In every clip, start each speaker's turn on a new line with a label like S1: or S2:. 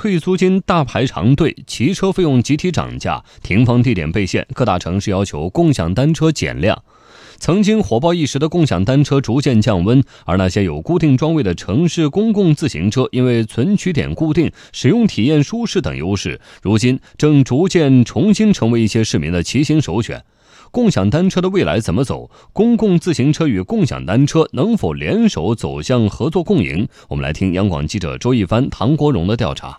S1: 退租金大排长队，骑车费用集体涨价，停放地点被限，各大城市要求共享单车减量。曾经火爆一时的共享单车逐渐降温，而那些有固定桩位的城市公共自行车，因为存取点固定、使用体验舒适等优势，如今正逐渐重新成为一些市民的骑行首选。共享单车的未来怎么走？公共自行车与共享单车能否联手走向合作共赢？我们来听央广记者周一帆、唐国荣的调查。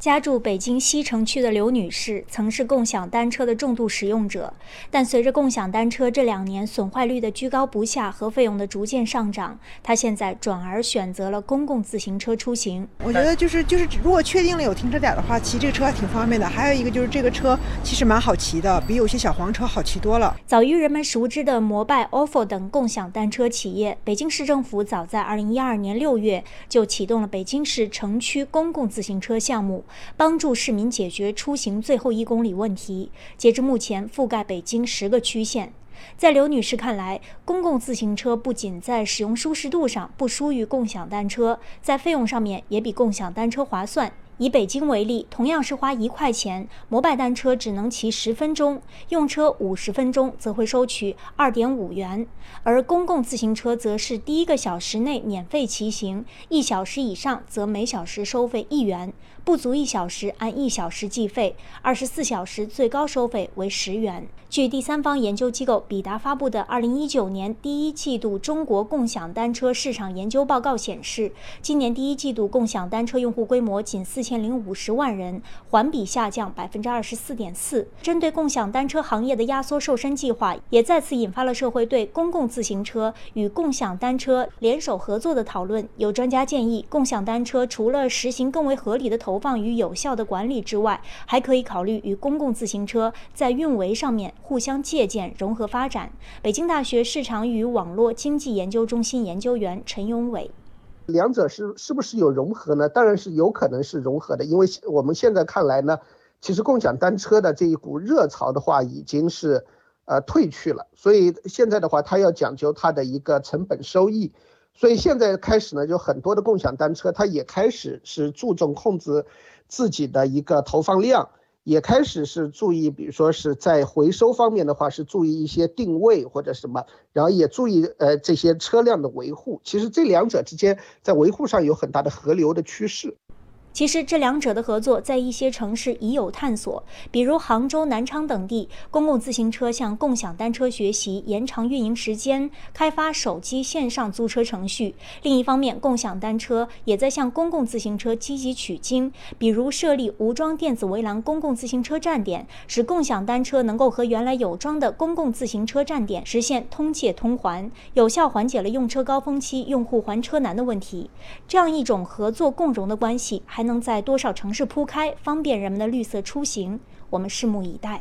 S2: 家住北京西城区的刘女士曾是共享单车的重度使用者，但随着共享单车这两年损坏率的居高不下和费用的逐渐上涨，她现在转而选择了公共自行车出行。
S3: 我觉得就是就是，如果确定了有停车点的话，骑这个车还挺方便的。还有一个就是这个车其实蛮好骑的，比有些小黄车好骑多了。
S2: 早于人们熟知的摩拜、ofo 等共享单车企业，北京市政府早在2012年6月就启动了北京市城区公共自行车项目。帮助市民解决出行最后一公里问题。截至目前，覆盖北京十个区县。在刘女士看来，公共自行车不仅在使用舒适度上不输于共享单车，在费用上面也比共享单车划算。以北京为例，同样是花一块钱，摩拜单车只能骑十分钟，用车五十分钟则会收取二点五元，而公共自行车则是第一个小时内免费骑行，一小时以上则每小时收费一元，不足一小时按一小时计费，二十四小时最高收费为十元。据第三方研究机构比达发布的二零一九年第一季度中国共享单车市场研究报告显示，今年第一季度共享单车用户规模仅四千零五十万人，环比下降百分之二十四点四。针对共享单车行业的压缩瘦身计划，也再次引发了社会对公共自行车与共享单车联手合作的讨论。有专家建议，共享单车除了实行更为合理的投放与有效的管理之外，还可以考虑与公共自行车在运维上面。互相借鉴、融合发展。北京大学市场与网络经济研究中心研究员陈永伟，
S4: 两者是是不是有融合呢？当然是有可能是融合的，因为我们现在看来呢，其实共享单车的这一股热潮的话，已经是呃退去了。所以现在的话，它要讲究它的一个成本收益。所以现在开始呢，就很多的共享单车，它也开始是注重控制自己的一个投放量。也开始是注意，比如说是在回收方面的话，是注意一些定位或者什么，然后也注意呃这些车辆的维护。其实这两者之间在维护上有很大的合流的趋势。
S2: 其实这两者的合作在一些城市已有探索，比如杭州、南昌等地，公共自行车向共享单车学习，延长运营时间，开发手机线上租车程序。另一方面，共享单车也在向公共自行车积极取经，比如设立无桩电子围栏公共自行车站点，使共享单车能够和原来有桩的公共自行车站点实现通借通还，有效缓解了用车高峰期用户还车难的问题。这样一种合作共荣的关系还。还能在多少城市铺开，方便人们的绿色出行？我们拭目以待。